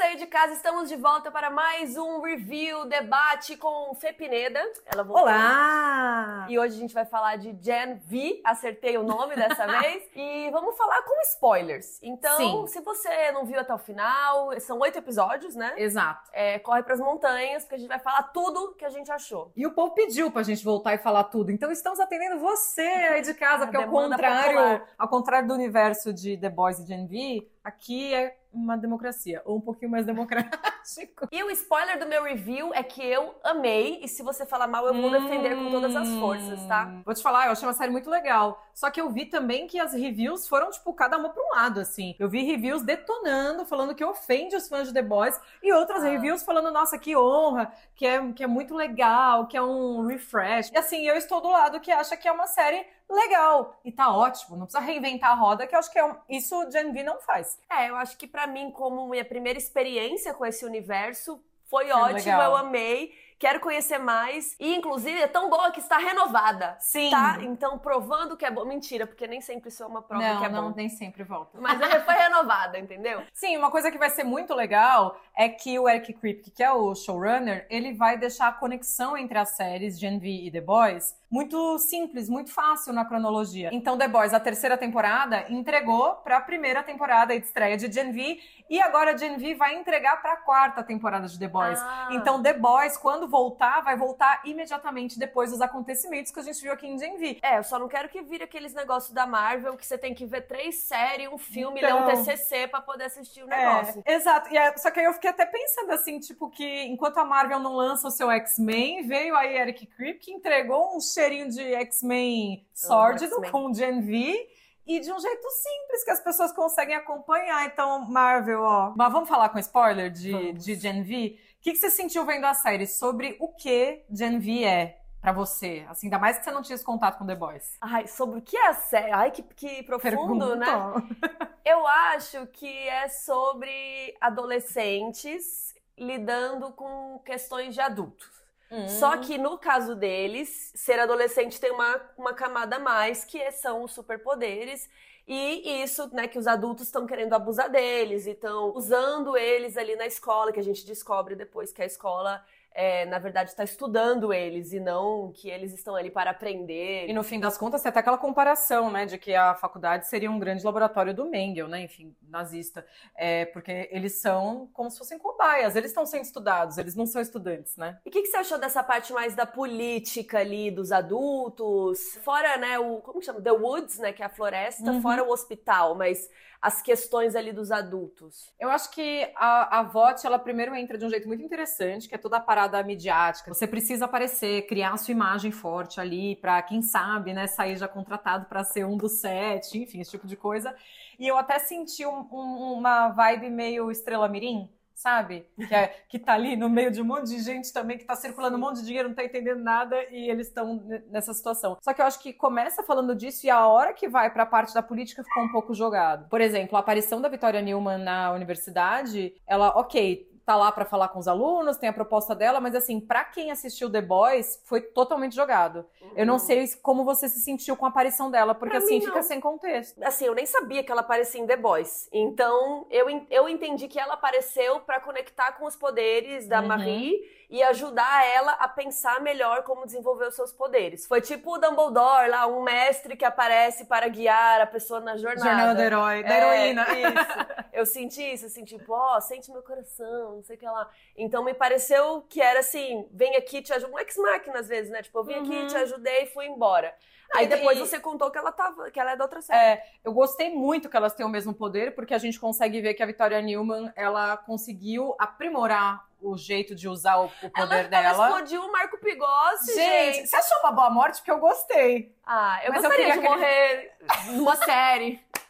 aí de casa, estamos de volta para mais um review, debate com Fê Pineda. Ela voltou. Olá! E hoje a gente vai falar de Gen V, acertei o nome dessa vez. E vamos falar com spoilers. Então, Sim. se você não viu até o final, são oito episódios, né? Exato. É, corre pras montanhas, porque a gente vai falar tudo que a gente achou. E o povo pediu pra gente voltar e falar tudo. Então estamos atendendo você aí de casa, A porque ao contrário, popular. ao contrário do universo de The Boys e Gen V, aqui é uma democracia, ou um pouquinho mais democrático. E o spoiler do meu review é que eu amei, e se você falar mal, eu vou defender com todas as forças, tá? Hum. Vou te falar, eu achei uma série muito legal. Só que eu vi também que as reviews foram, tipo, cada uma pra um lado, assim. Eu vi reviews detonando, falando que ofende os fãs de The Boys, e outras Ah. reviews falando, nossa, que honra, que é, que é muito legal, que é um refresh. E assim, eu estou do lado que acha que é uma série legal. E tá ótimo, não precisa reinventar a roda, que eu acho que é um- isso o Gen V não faz. É, eu acho que pra mim, como minha primeira experiência com esse universo, foi Foi ótimo, legal. eu amei. Quero conhecer mais. E, inclusive, é tão boa que está renovada. Sim. Tá? Então, provando que é bom. Mentira, porque nem sempre isso é uma prova não, que é não, bom. nem sempre volta. Mas ela foi renovada, entendeu? Sim, uma coisa que vai ser muito legal é que o Eric Kripke, que é o showrunner, ele vai deixar a conexão entre as séries Gen V e The Boys muito simples, muito fácil na cronologia. Então, The Boys, a terceira temporada, entregou para a primeira temporada de estreia de Gen V e agora Gen V vai entregar para a quarta temporada de The Boys. Ah. Então, The Boys, quando voltar, vai voltar imediatamente depois dos acontecimentos que a gente viu aqui em Gen V. É, eu só não quero que vire aqueles negócios da Marvel que você tem que ver três séries, um filme, ler Então. um TCC pra poder assistir o negócio. É, exato. E é- só que aí eu fiquei até pensando assim, tipo, que enquanto a Marvel não lança o seu X-Men, veio aí Eric Kripke que entregou um cheirinho de X-Men sórdido com Gen V. E de um jeito simples que as pessoas conseguem acompanhar. Então, Marvel, ó. Mas vamos falar com spoiler de, Vamos. de Gen V? O que, que você sentiu vendo a série sobre o que Gen V é pra você? Assim, ainda mais que você não tinha esse contato com The Boys. Ai, sobre o que é a série? Ai, que, que profundo, né? Pergunta. Eu acho que é sobre adolescentes lidando com questões de adultos. Hum. Só que no caso deles, ser adolescente tem uma, uma camada a mais, que são os superpoderes. E isso, né, que os adultos estão querendo abusar deles e estão usando eles ali na escola, que a gente descobre depois que a escola, é, na verdade, está estudando eles e não que eles estão ali para aprender. E no fim das contas, tem até aquela comparação, né, de que a faculdade seria um grande laboratório do Mengele, né, enfim, nazista, é, porque eles são como se fossem cobaias, eles estão sendo estudados, eles não são estudantes, né? E o que, que você achou dessa parte mais da política ali, dos adultos? Fora, né, o. Como chama? The Woods, né? Que é a floresta, Uhum. fora o hospital, mas as questões ali dos adultos. Eu acho que a, a VOT, ela primeiro entra de um jeito muito interessante, que é toda a parada midiática. Você precisa aparecer, criar a sua imagem forte ali, pra, quem sabe, né, sair já contratado pra ser um dos sete, enfim, esse tipo de coisa. E eu até senti um- um- uma vibe meio Estrela Mirim, sabe? Que, é, que tá ali no meio de um monte de gente também, que tá circulando um monte de dinheiro, não tá entendendo nada, e eles estão ne- nessa situação. Só que eu acho que começa falando disso e a hora que vai pra parte da política ficou um pouco jogado. Por exemplo, a aparição da Vitória Newman na universidade, ela, ok, tá lá pra falar com os alunos, tem a proposta dela, mas assim, pra quem assistiu The Boys, foi totalmente jogado. Eu não sei como você se sentiu com a aparição dela, porque Pra assim, fica sem contexto. Assim, eu nem sabia que ela aparecia em The Boys. Então, eu, eu entendi que ela apareceu pra conectar com os poderes da Uhum. Marie e ajudar ela a pensar melhor como desenvolver os seus poderes. Foi tipo o Dumbledore lá, um mestre que aparece para guiar a pessoa na jornada. Jornada do herói, da É, heroína. Isso. Eu senti isso, assim, tipo, ó, sente meu coração, não sei o que lá. Então me pareceu que era assim, vem aqui, te ajuda. Um ex-máquina às vezes, né? Tipo, eu vim aqui, Uhum. te ajudei e fui embora. Aí depois você contou que ela tava, que ela é da outra série. É, eu gostei muito que elas têm o mesmo poder, porque a gente consegue ver que a Victoria Newman, ela conseguiu aprimorar o jeito de usar o, o ela, poder ela dela. explodiu o Marco Pigossi, Gente, gente. você achou uma boa morte? Porque eu gostei. Ah, eu Mas eu gostaria queria de morrer numa série.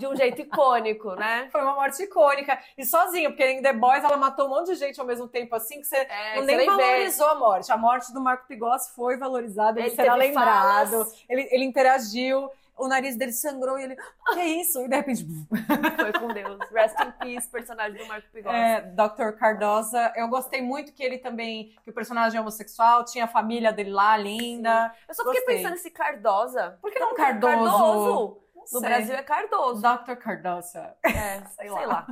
De um jeito icônico, né? Foi uma morte icônica. E sozinha, porque em The Boys ela matou um monte de gente ao mesmo tempo, assim, que você É, não nem nem vê. valorizou a morte. A morte do Marco Pigossi foi valorizada, ele, Ele será lembrado. falas. Ele, ele interagiu, o nariz dele sangrou e ele, "Ah, que isso? E de repente, Foi com Deus. Rest in peace, personagem do Marco Pigossi. É, Dr. Cardosa. Eu gostei muito que ele também, que o personagem é homossexual, tinha a família dele lá, linda. Eu só fiquei Gostei. pensando nesse Cardosa. Por que não Tem um Cardoso? Cardoso. Não No sei. Brasil é Cardoso. Dr. Cardosa. É, sei, Sei lá.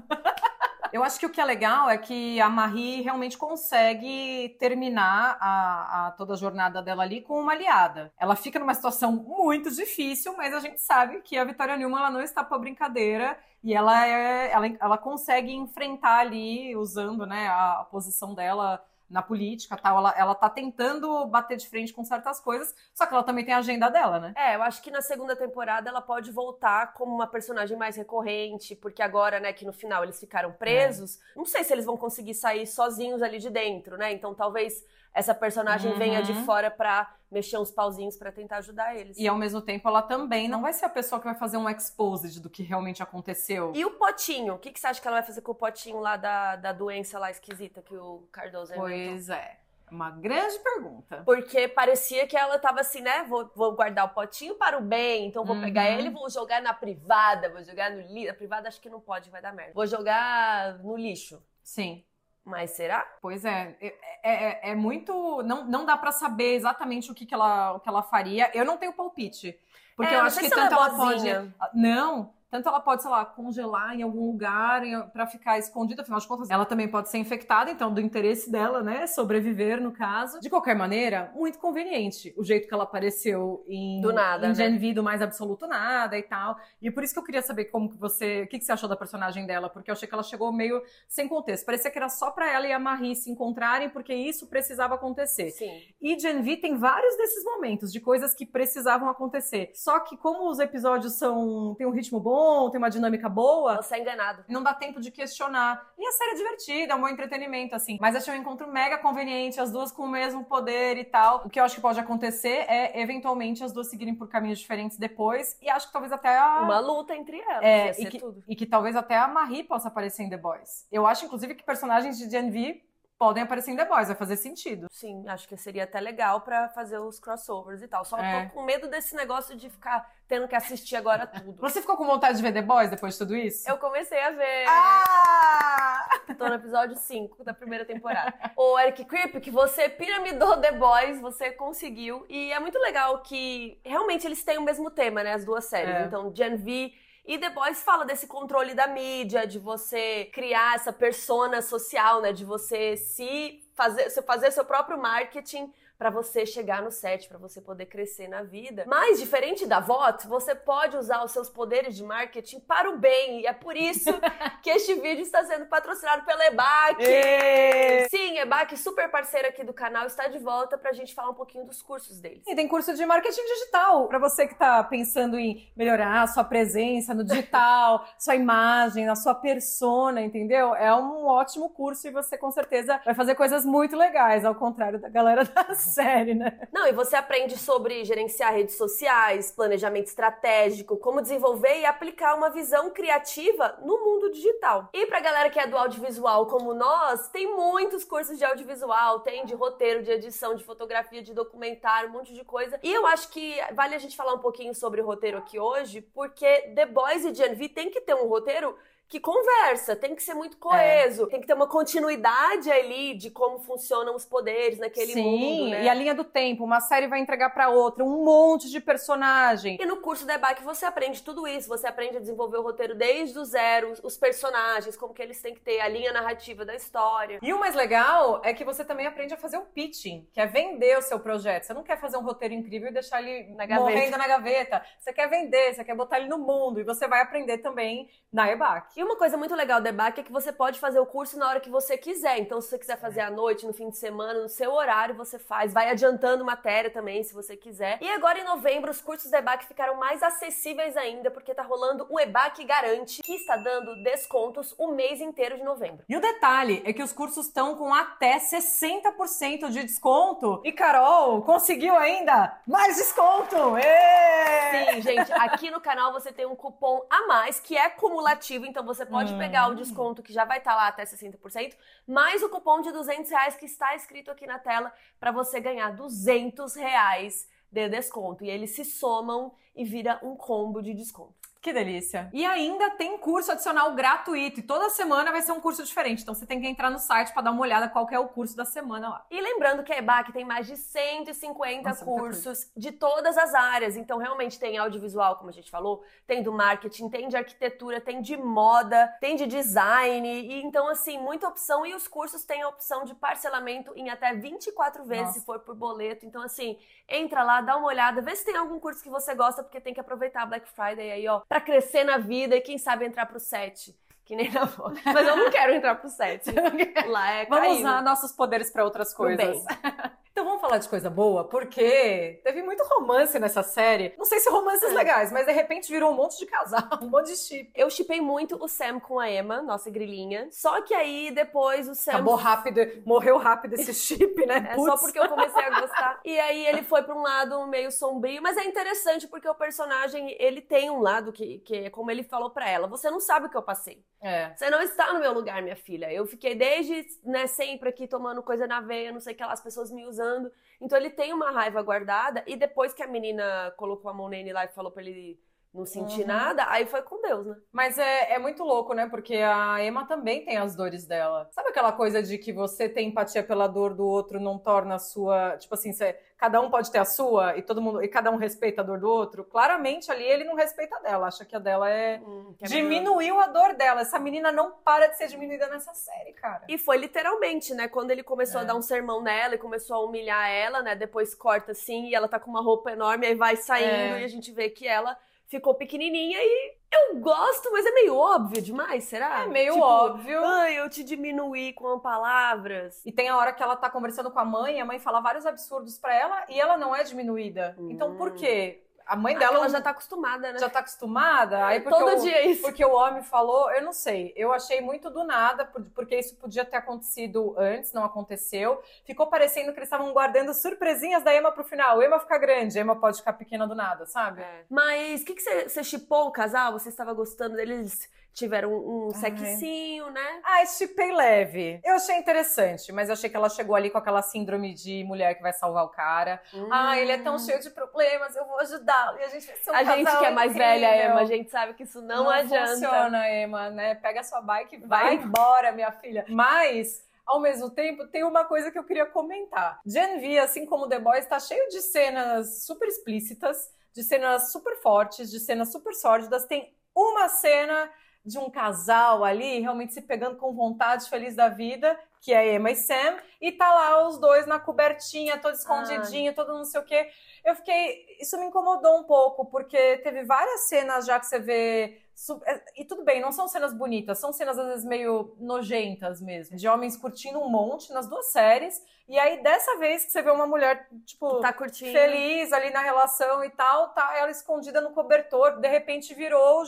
Eu acho que o que é legal é que a Marie realmente consegue terminar a, a, toda a jornada dela ali com uma aliada. Ela fica numa situação muito difícil, mas a gente sabe que a Vitória Newman ela não está para brincadeira e ela, é, ela, ela consegue enfrentar ali, usando né, a, a posição dela na política tal. Ela, ela tá tentando bater de frente com certas coisas, só que ela também tem a agenda dela, né? É, eu acho que na segunda temporada ela pode voltar como uma personagem mais recorrente, porque agora, né, que no final eles ficaram presos, é. não sei se eles vão conseguir sair sozinhos ali de dentro, né? Então talvez essa personagem uhum. venha de uhum. fora pra mexer uns pauzinhos para tentar ajudar eles. E ao mesmo tempo ela também não vai ser a pessoa que vai fazer um exposed do que realmente aconteceu. E o potinho? O que, que você acha que ela vai fazer com o potinho lá da, da doença lá esquisita que o Cardoso inventou? Pois é. Uma grande pergunta. Porque parecia que ela tava assim, né? Vou, vou guardar o potinho para o bem, então vou uhum. pegar ele e vou jogar na privada, vou jogar no lixo. A privada acho que não pode, vai dar merda. Vou jogar no lixo. Sim. Mas será? Pois é, é, é, é muito. Não, não dá para saber exatamente o que, que, ela, o que ela faria. Eu não tenho palpite. Porque é, eu acho que tanto ela, ela pode. Não, tanto ela pode, sei lá, congelar em algum lugar para ficar escondida, afinal de contas, ela também pode ser infectada, então do interesse dela, né, sobreviver no caso. De qualquer maneira, muito conveniente o jeito que ela apareceu em do nada, em né? Gen V do mais absoluto nada e tal. E por isso que eu queria saber como que você, o que, que você achou da personagem dela, porque eu achei que ela chegou meio sem contexto. Parecia que era só para ela e a Marie se encontrarem porque isso precisava acontecer. Sim. E Gen V tem vários desses momentos de coisas que precisavam acontecer. Só que como os episódios são tem um ritmo bom bom, tem uma dinâmica boa. Você é enganado. Não dá tempo de questionar. E a série é divertida, é um bom entretenimento, assim. Mas achei um encontro mega conveniente, as duas com o mesmo poder e tal. O que eu acho que pode acontecer é, eventualmente, as duas seguirem por caminhos diferentes depois. E acho que talvez até a. Uma luta entre elas. É, e que, e que talvez até a Marie possa aparecer em The Boys. Eu acho, inclusive, que personagens de Gen V podem aparecer em The Boys, vai fazer sentido. Sim, acho que seria até legal para fazer os crossovers e tal. Só é. tô com medo desse negócio de ficar tendo que assistir agora tudo. Você ficou com vontade de ver The Boys depois de tudo isso? Eu comecei a ver. Ah! Tô no episódio 5 da primeira temporada. Ô, Eric Creep, que você piramidou The Boys, você conseguiu. E é muito legal que realmente eles têm o mesmo tema, né? As duas séries. É. Então, Gen V e Boys fala desse controle da mídia, de você criar essa persona social, né? De você se fazer, fazer seu próprio marketing para você chegar no set, para você poder crescer na vida. Mas, diferente da VOT, você pode usar os seus poderes de marketing para o bem. E é por isso que este vídeo está sendo patrocinado pela EBAC. E... Sim, EBAC, super parceira aqui do canal, está de volta para a gente falar um pouquinho dos cursos deles. E tem curso de marketing digital. Para você que está pensando em melhorar a sua presença no digital, sua imagem, a sua persona, entendeu? É um ótimo curso e você com certeza vai fazer coisas muito legais, ao contrário da galera das série, né? Não, e você aprende sobre gerenciar redes sociais, planejamento estratégico, como desenvolver e aplicar uma visão criativa no mundo digital. E pra galera que é do audiovisual como nós, tem muitos cursos de audiovisual, tem de roteiro, de edição, de fotografia, de documentário, um monte de coisa. E eu acho que vale a gente falar um pouquinho sobre roteiro aqui hoje, porque The Boys e Gen V tem que ter um roteiro que conversa, tem que ser muito coeso, é. tem que ter uma continuidade ali de como funcionam os poderes naquele Sim, mundo, né? e a linha do tempo, uma série vai entregar para outra um monte de personagem. E no curso da EBAC você aprende tudo isso, você aprende a desenvolver o roteiro desde o zero, os personagens, como que eles têm que ter a linha narrativa da história. E o mais legal é que você também aprende a fazer o pitching, que é vender o seu projeto. Você não quer fazer um roteiro incrível e deixar ele na morrendo na gaveta. Você quer vender, você quer botar ele no mundo e você vai aprender também na EBAC. E uma coisa muito legal do EBAC é que você pode fazer o curso na hora que você quiser. Então, se você quiser fazer à noite, no fim de semana, no seu horário, você faz. Vai adiantando matéria também, se você quiser. E agora, em novembro, os cursos do EBAC ficaram mais acessíveis ainda, porque tá rolando o EBAC Garante, que está dando descontos o mês inteiro de novembro. E o detalhe é que os cursos estão com até 60% de desconto. E Carol, conseguiu ainda mais desconto! Êêê! Sim, gente, aqui no canal você tem um cupom a mais, que é cumulativo, então você pode hum. pegar o desconto que já vai estar tá lá até 60%, mais o cupom de 200 reais que está escrito aqui na tela para você ganhar 200 reais de desconto. E eles se somam e vira um combo de desconto. Que delícia. E ainda tem curso adicional gratuito. E toda semana vai ser um curso diferente. Então você tem que entrar no site para dar uma olhada qual é o curso da semana lá. E lembrando que a EBAC tem mais de 150 Nossa, cursos de todas as áreas. Então realmente tem audiovisual, como a gente falou, tem do marketing, tem de arquitetura, tem de moda, tem de design. E então, assim, muita opção. E os cursos têm a opção de parcelamento em até 24 vezes, Nossa. se for por boleto. Então, assim, entra lá, dá uma olhada, vê se tem algum curso que você gosta, porque tem que aproveitar a Black Friday aí, ó para crescer na vida e quem sabe entrar pro set. Que nem na voz. Mas eu não quero entrar pro set. Lá é Vamos usar nossos poderes para outras coisas. Então vamos falar de coisa boa, porque teve muito romance nessa série. Não sei se romances é. legais, mas de repente virou um monte de casal, um monte de chip. Eu chipei muito o Sam com a Emma, nossa grilinha. Só que aí depois o Sam. Acabou rápido, morreu rápido esse chip, né? É só porque eu comecei a gostar. E aí ele foi pra um lado meio sombrio, mas é interessante porque o personagem, ele tem um lado que, que é como ele falou para ela: você não sabe o que eu passei. É. Você não está no meu lugar, minha filha. Eu fiquei desde, né, sempre aqui tomando coisa na veia, não sei o que lá, as pessoas me usando então ele tem uma raiva guardada e depois que a menina colocou a mão nele lá e falou pra ele não sentir uhum. nada, aí foi com Deus, né? Mas é, é muito louco, né? Porque a Emma também tem as dores dela. Sabe aquela coisa de que você ter empatia pela dor do outro não torna a sua. Tipo assim, você, cada um pode ter a sua e todo mundo. E cada um respeita a dor do outro? Claramente ali ele não respeita a dela, acha que a dela é. Hum, é diminuiu a dor dela. Essa menina não para de ser diminuída nessa série, cara. E foi literalmente, né? Quando ele começou é. a dar um sermão nela e começou a humilhar ela, né? Depois corta assim e ela tá com uma roupa enorme, aí vai saindo é. e a gente vê que ela ficou pequenininha e eu gosto, mas é meio óbvio demais, será? É meio tipo, óbvio. Ai, eu te diminuí com palavras. E tem a hora que ela tá conversando com a mãe, a mãe fala vários absurdos para ela e ela não é diminuída. Hum. Então por hum. quê? A mãe dela. Ela já tá acostumada, né? Já tá acostumada. Aí porque Todo o, dia isso. Porque o homem falou, eu não sei. Eu achei muito do nada, porque isso podia ter acontecido antes, não aconteceu. Ficou parecendo que eles estavam guardando surpresinhas da Emma pro final. Emma fica grande, Emma pode ficar pequena do nada, sabe? É. Mas o que, você, chipou o casal? Você estava gostando deles? tiveram um sexinho, né? Ah, chipei leve. Eu achei interessante, mas eu achei que ela chegou ali com aquela síndrome de mulher que vai salvar o cara. Hum. Ah, ele é tão cheio de problemas, eu vou ajudá-lo. E a gente um A gente que é mais incrível. velha, Emma, a gente sabe que isso não, não adianta. funciona, Emma, né? Pega a sua bike e vai, vai embora, minha filha. Mas ao mesmo tempo, tem uma coisa que eu queria comentar. Gen V, assim como The Boys, está cheio de cenas super explícitas, de cenas super fortes, de cenas super sórdidas. Tem uma cena de um casal ali realmente se pegando com vontade, feliz da vida, que é Emma e Sam, e tá lá os dois na cobertinha, todo escondidinho, Ai. todo não sei o quê. Eu fiquei. Isso me incomodou um pouco, porque teve várias cenas já que você vê é, e tudo bem, não são cenas bonitas, são cenas às vezes meio nojentas mesmo, de homens curtindo um monte nas duas séries. E aí, dessa vez que você vê uma mulher, tipo, tá curtindo. feliz ali na relação e tal, tá ela escondida no cobertor, de repente virou,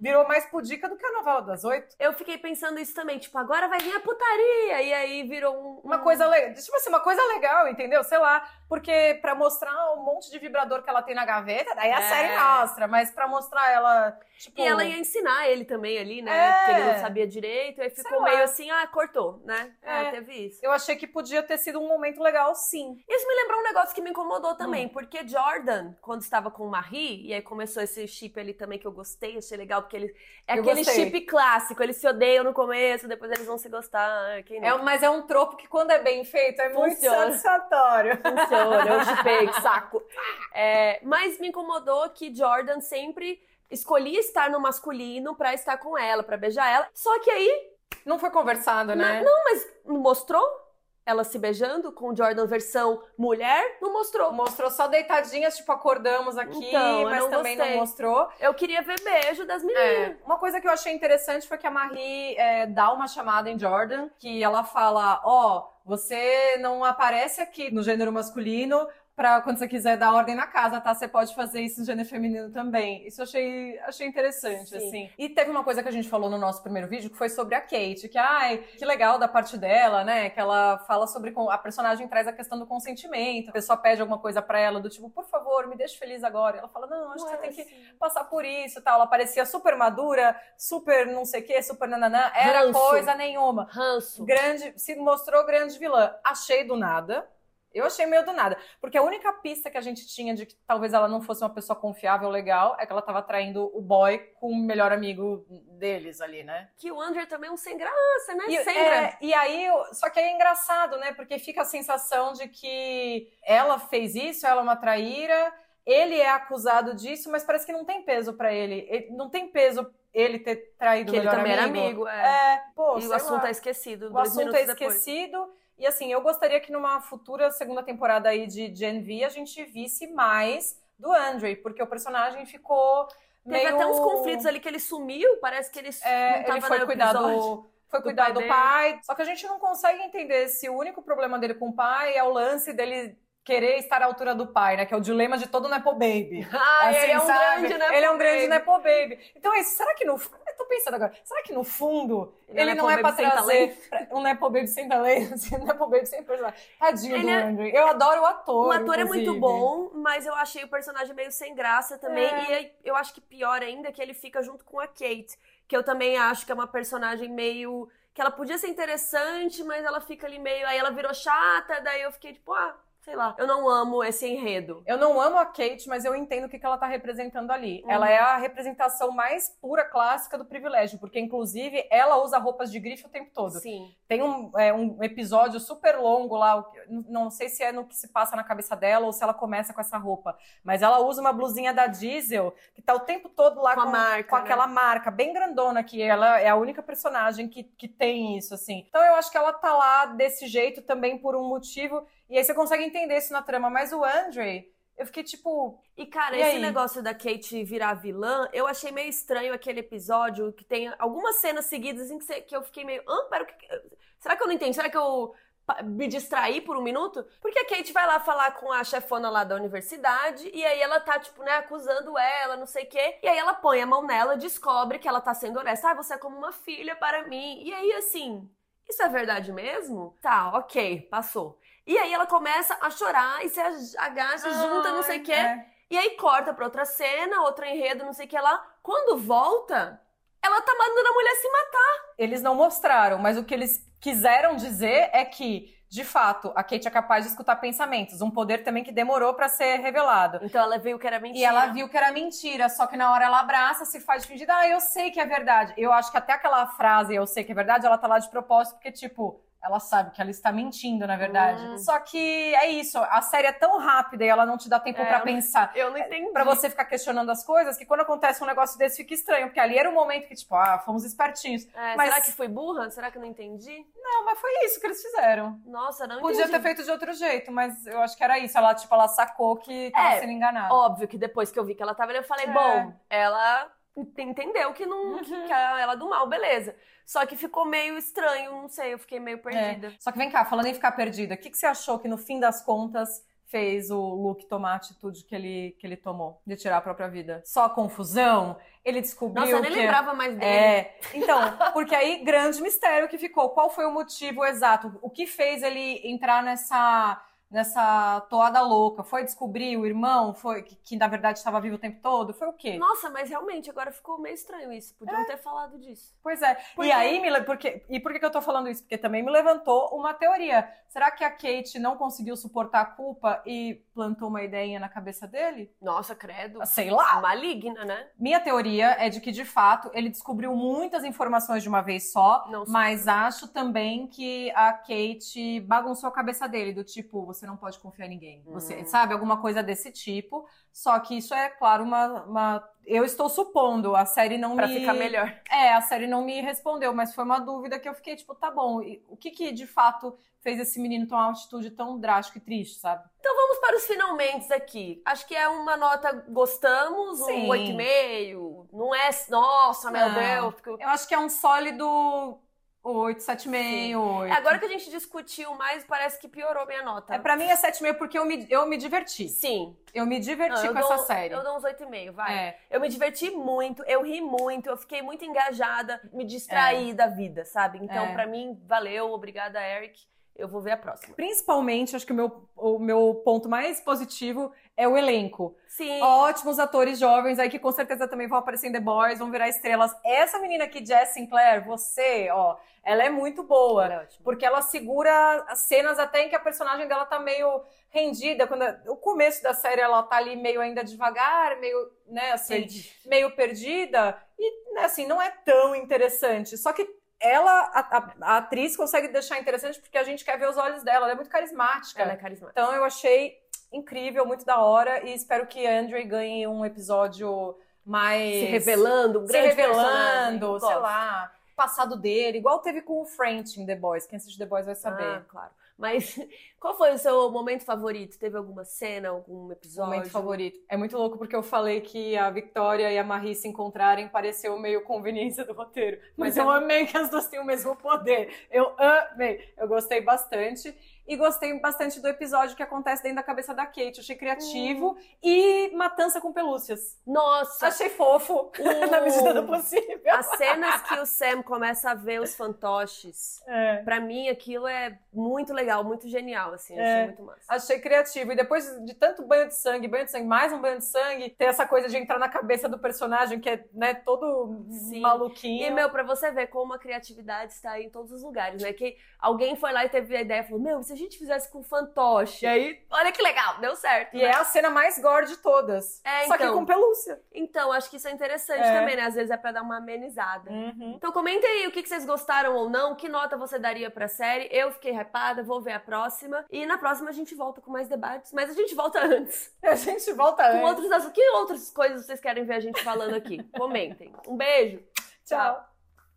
virou mais pudica do que a novela das oito. Eu fiquei pensando isso também, tipo, agora vai vir a putaria, e aí virou um, uma coisa legal, tipo assim, uma coisa legal, entendeu? Sei lá, porque para mostrar um monte de vibrador que ela tem na gaveta, daí a é. série mostra, mas para mostrar ela, tipo... E ela ia ensinar ele também ali, né? É. Porque ele não sabia direito, aí ficou meio assim, ah, cortou, né? É. teve isso. Eu achei que podia ter sido um momento legal, sim. Isso me lembrou um negócio que me incomodou também, hum. porque Jordan, quando estava com Marie, e aí começou esse chip ali também que eu gostei, achei legal, porque ele é eu aquele gostei. chip clássico, eles se odeiam no começo, depois eles vão se gostar, quem não? É, mas é um tropo que quando é bem feito é Funciona. muito satisfatório. Funciona, eu chipei, que saco. É, mas me incomodou que Jordan sempre escolhi estar no masculino para estar com ela, para beijar ela. Só que aí. Não foi conversado, né? Não, não, mas mostrou ela se beijando com Jordan versão mulher, não mostrou. Mostrou só deitadinhas, tipo, acordamos aqui, então, mas não também gostei. não mostrou. Eu queria ver beijo das meninas. É. Uma coisa que eu achei interessante foi que a Marie é, dá uma chamada em Jordan, que ela fala, ó, oh, você não aparece aqui no gênero masculino, para quando você quiser dar ordem na casa, tá? Você pode fazer isso no gênero feminino também. Isso eu achei, achei interessante, Sim. assim. E teve uma coisa que a gente falou no nosso primeiro vídeo, que foi sobre a Kate, que, ai, que legal da parte dela, né? Que ela fala sobre, a personagem traz a questão do consentimento. A pessoa pede alguma coisa para ela, do tipo, por favor, me deixe feliz agora. E ela fala, não, acho não que você é tem assim. que passar por isso, tal. Ela parecia super madura, super não sei o que, super nananã. Era Ranço. coisa nenhuma. Ranço. Grande, se mostrou grande vilã. Achei do nada Eu achei meio do nada. Porque a única pista que a gente tinha de que talvez ela não fosse uma pessoa confiável, legal, é que ela tava traindo o boy com o melhor amigo deles ali, né? Que o Andrew também é um sem graça, né? E, Sempre. é, e aí, só que aí é engraçado, né? Porque fica a sensação de que ela fez isso, ela é uma traíra, ele é acusado disso, mas parece que não tem peso pra ele. ele não tem peso ele ter traído Que o ele melhor também amigo. era amigo, é. É, pô, e o assunto lá. é esquecido. O assunto é depois. E assim, eu gostaria que numa futura segunda temporada aí de Gen V a gente visse mais do Andre, porque o personagem ficou Teve meio... até uns conflitos ali que ele sumiu, parece que ele É, não tava ele foi cuidar do, foi do cuidar pai do dele. pai. Só que a gente não consegue entender se o único problema dele com o pai é o lance dele querer estar à altura do pai, né? Que é o dilema de todo Nepo Baby. Ah, Assim, ele é um sabe? grande, né? Ele é um grande Nepo Baby. Então é isso. Será que no... Eu tô pensando agora. Será que no fundo Ele é ele, não é pra Baby sem trazer pra- um Nepo Baby sem talento? um Nepo Baby sem personagem. Tadinho Ele do é- Andrew. Eu adoro o ator, O ator é muito inclusive. bom, mas eu achei o personagem meio sem graça também. É. E eu acho que pior ainda é que ele fica junto com a Kate, que eu também acho que é uma personagem meio. que ela podia ser interessante, mas ela fica ali meio. Aí ela virou chata, daí eu fiquei tipo, ah, sei lá. Eu não amo esse enredo. Eu não amo a Kate, mas eu entendo o que que ela tá representando ali. Uhum. Ela é a representação mais pura, clássica do privilégio, porque inclusive ela usa roupas de grife o tempo todo. Sim. Tem um, é, um episódio super longo lá, não sei se é no que se passa na cabeça dela ou se ela começa com essa roupa, mas ela usa uma blusinha da Diesel que tá o tempo todo lá Com com, marca, com né? aquela marca bem grandona, que ela é a única personagem que, que tem isso, assim. Então eu acho que ela tá lá desse jeito também por um motivo, e aí você consegue entender isso na trama, mas o Andre, eu fiquei tipo, E, cara, E esse aí? negócio da Kate virar vilã, eu achei meio estranho aquele episódio que tem algumas cenas seguidas em que, você- que eu fiquei meio. Ah, pera, o que. Será que eu não entendi? Será que eu me distraí por um minuto? Porque a Kate vai lá falar com a chefona lá da universidade e aí ela tá, tipo, né, acusando ela, não sei o quê. E aí ela põe a mão nela, descobre que ela tá sendo honesta. Ah, você é como uma filha para mim. E aí, assim. Isso é verdade mesmo? Tá, ok, passou. E aí ela começa a chorar e se agacha, junta, não sei o quê. é. E aí corta pra outra cena, outro enredo, não sei o que lá. Quando volta, ela tá mandando a mulher se matar. eles não mostraram, mas o que eles quiseram dizer é que, de fato, a Kate é capaz de escutar pensamentos, um poder também que demorou pra ser revelado. Então ela viu que era mentira. E ela viu que era mentira, só que na hora ela abraça, se faz de fingida, ah, eu sei que é verdade. Eu acho que até aquela frase, eu sei que é verdade, ela tá lá de propósito, porque, tipo, ela sabe que ela está mentindo, na verdade. Hum. Só que é isso, a série é tão rápida e ela não te dá tempo É, pra eu- pensar. Eu não entendi. Pra você ficar questionando as coisas, que quando acontece um negócio desse fica estranho, porque ali era o momento que, tipo, ah, fomos espertinhos. É, Mas- Será que fui burra? Será que eu não entendi? Não, mas foi isso que eles fizeram. Nossa, não Podia entendi. ter feito de outro jeito, mas eu acho que era isso. Ela, tipo, ela sacou que tava É, sendo enganada. Óbvio que depois que eu vi que ela tava ali, eu falei, É. bom, ela entendeu que não que, Uhum. que ela ela é do mal, beleza. Só que ficou meio estranho, não sei, eu fiquei meio perdida. É. Só que vem cá, falando em ficar perdida, o que, que você achou que no fim das contas fez o Luke tomar a atitude que ele, que ele tomou de tirar a própria vida? Só confusão? Ele descobriu Nossa, eu nem que... lembrava mais dele. É, então, porque aí grande mistério que ficou. Qual foi o motivo exato? O que fez ele entrar nessa nessa toada louca? Foi descobrir o irmão? Foi que, que, na verdade estava vivo o tempo todo? Foi o quê? Nossa, mas realmente agora ficou meio estranho isso. Podiam ter falado disso. Pois é. Porque- E aí, me, porque, e por que, eu tô falando isso? Porque também me levantou uma teoria. Será que a Kate não conseguiu suportar a culpa e plantou uma ideinha na cabeça dele? Nossa, credo. Sei lá. Maligna, né? Minha teoria é de que, de fato, ele descobriu muitas informações de uma vez só, mas acho também que a Kate bagunçou a cabeça dele, do tipo, você não pode confiar em ninguém. Você, Hum. sabe, alguma coisa desse tipo. Só que isso é, claro, uma. uma- eu estou supondo, a série não Pra me. ficar melhor. É, a série não me respondeu, mas foi uma dúvida que eu fiquei, tipo, tá bom. e o que que de fato fez esse menino tomar uma atitude tão drástica e triste, sabe? Vamos para os finalmente aqui. Acho que é uma nota gostamos, Sim. um 8,5. Não é, nossa, meu Não. Deus. porque Eu acho que é um sólido 8, 7,5, 8. Agora que a gente discutiu mais, parece que piorou minha nota. É, pra mim é 7,5 porque eu me, eu me diverti. Sim. Eu me diverti Não, eu com dou- essa série. Eu dou uns 8,5, vai. É. Eu me diverti muito, eu ri muito, eu fiquei muito engajada, me distraí da vida, sabe? Então, É. pra mim, valeu, obrigada, Eric. Eu vou ver a próxima. Principalmente, acho que o meu, o meu ponto mais positivo é o elenco. Sim. Ótimos atores jovens aí que com certeza também vão aparecer em The Boys, vão virar estrelas. Essa menina aqui, Jess Sinclair, você, ó, ela é muito boa. Ela é. Porque ela segura as cenas até em que a personagem dela tá meio rendida. Quando o começo da série ela tá ali meio ainda devagar, meio, né, assim, Perdi. meio perdida. E, né, assim, não é tão interessante. Só que ela, a, a- atriz, consegue deixar interessante porque a gente quer ver os olhos dela. Ela é muito carismática. Ela é carismática. Então eu achei incrível, muito da hora. E espero que a Andre ganhe um episódio mais. Se revelando, um se grande revelando, personagem. sei lá. Passado dele, igual teve com o French em The Boys. Quem assiste The Boys vai saber. Ah, claro. Mas qual foi o seu momento favorito? Teve alguma cena, algum episódio? Momento favorito. É muito louco porque eu falei que a Victoria e a Marie se encontrarem pareceu meio conveniência do roteiro. Mas Mas é- eu amei que as duas têm o mesmo poder. Eu amei. Eu gostei bastante. E gostei bastante do episódio que acontece dentro da cabeça da Kate. Achei criativo Hum. e matança com pelúcias. Nossa, Achei fofo, na medida do possível. as cenas que o Sam começa a ver os fantoches, É. pra mim aquilo é muito legal, muito genial, assim, achei É. muito massa. Achei criativo. E depois de tanto banho de sangue, banho de sangue, mais um banho de sangue, ter essa coisa de entrar na cabeça do personagem que é, né, todo Sim. maluquinho. E, meu, pra você ver como a criatividade está em todos os lugares, né? Que alguém foi lá e teve a ideia e falou: Meu, e se a gente fizesse com fantoche? E aí, olha que legal, deu certo. E né? é a cena mais gore de todas. É, Só que então. com pelúcia. Então, acho que isso é interessante É. também, né? Às vezes é pra dar uma amenizada. Uhum. Então comenta aí o que que vocês gostaram ou não, que nota você daria pra série. Eu fiquei hypada, vou ver a próxima. E na próxima a gente volta com mais debates, mas a gente volta antes. A gente volta Com antes. outros assuntos. Que outras coisas vocês querem ver a gente falando aqui? Comentem. Um beijo. Tchau.